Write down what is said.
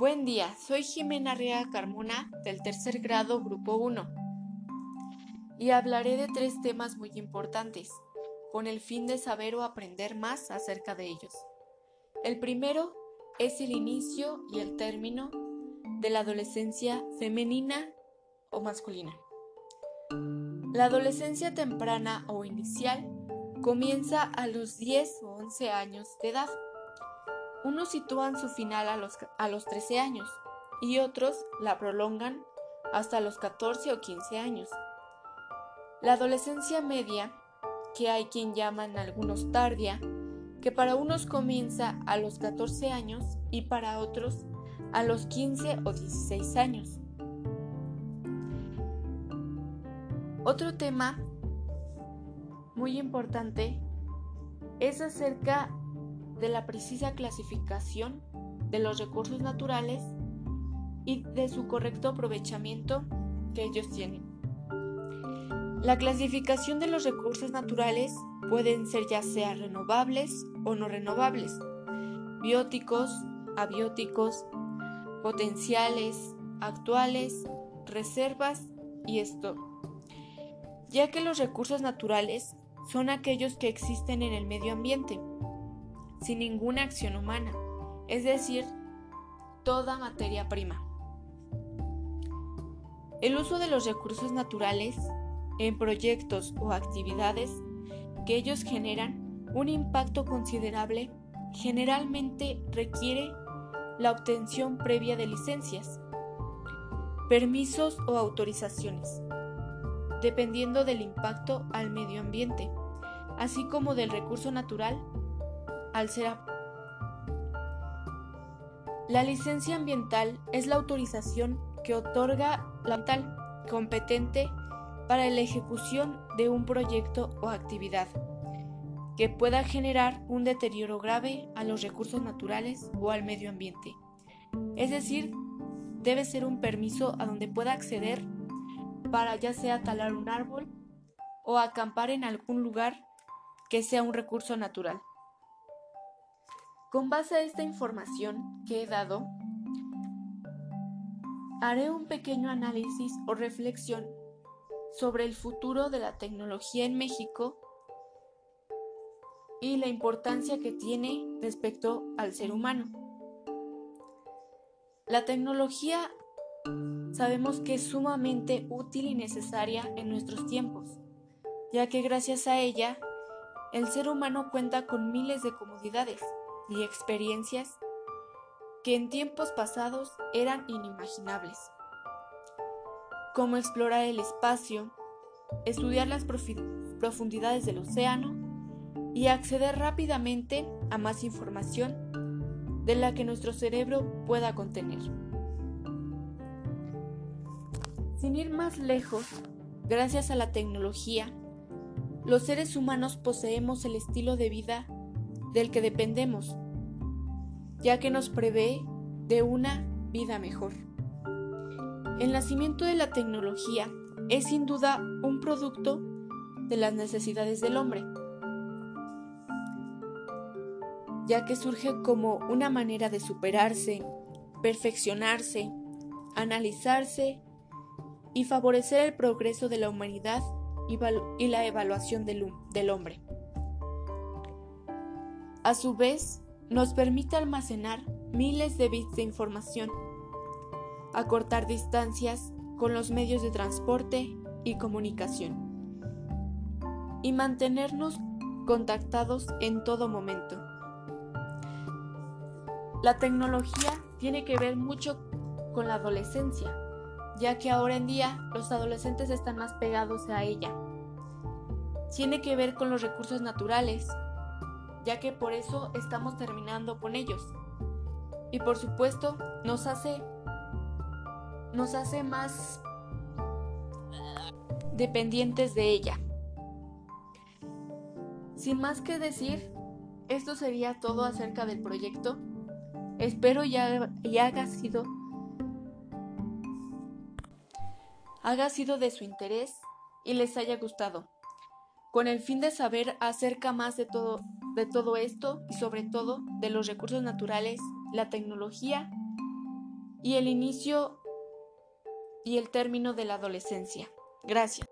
Buen día, soy Jimena Rea Carmona del tercer grado Grupo 1 y hablaré de tres temas muy importantes con el fin de saber o aprender más acerca de ellos. El primero es el inicio y el término de la adolescencia femenina o masculina. La adolescencia temprana o inicial comienza a los 10 o 11 años de edad. Unos sitúan su final a los, a los 13 años y otros la prolongan hasta los 14 o 15 años. La adolescencia media, que hay quien llaman algunos tardia, que para unos comienza a los 14 años y para otros a los 15 o 16 años. Otro tema muy importante es acerca de la precisa clasificación de los recursos naturales y de su correcto aprovechamiento que ellos tienen. La clasificación de los recursos naturales pueden ser ya sea renovables o no renovables, bióticos, abióticos, potenciales, actuales, reservas y stock, ya que los recursos naturales son aquellos que existen en el medio ambiente, sin ninguna acción humana, es decir, toda materia prima. El uso de los recursos naturales en proyectos o actividades que ellos generan un impacto considerable generalmente requiere la obtención previa de licencias, permisos o autorizaciones, dependiendo del impacto al medio ambiente, así como del recurso natural al la licencia ambiental es la autorización que otorga la tal competente para la ejecución de un proyecto o actividad que pueda generar un deterioro grave a los recursos naturales o al medio ambiente. Es decir, debe ser un permiso a donde pueda acceder para ya sea talar un árbol o acampar en algún lugar que sea un recurso natural. Con base a esta información que he dado, haré un pequeño análisis o reflexión sobre el futuro de la tecnología en México y la importancia que tiene respecto al ser humano. La tecnología sabemos que es sumamente útil y necesaria en nuestros tiempos, ya que gracias a ella el ser humano cuenta con miles de comodidades y experiencias que en tiempos pasados eran inimaginables como explorar el espacio, estudiar las profundidades del océano y acceder rápidamente a más información de la que nuestro cerebro pueda contener. Sin ir más lejos, gracias a la tecnología, los seres humanos poseemos el estilo de vida del que dependemos, ya que nos prevé de una vida mejor. El nacimiento de la tecnología es sin duda un producto de las necesidades del hombre, ya que surge como una manera de superarse, perfeccionarse, analizarse y favorecer el progreso de la humanidad y, la evaluación del, del hombre. A su vez, nos permite almacenar miles de bits de información acortar distancias con los medios de transporte y comunicación y mantenernos contactados en todo momento. La tecnología tiene que ver mucho con la adolescencia, ya que ahora en día los adolescentes están más pegados a ella. Tiene que ver con los recursos naturales, ya que por eso estamos terminando con ellos. Y por supuesto nos hace nos hace más dependientes de ella. Sin más que decir, esto sería todo acerca del proyecto. Espero ya, ya haga sido haga sido de su interés y les haya gustado, con el fin de saber acerca más de todo, de todo esto y sobre todo de los recursos naturales, la tecnología y el inicio y el término de la adolescencia. Gracias.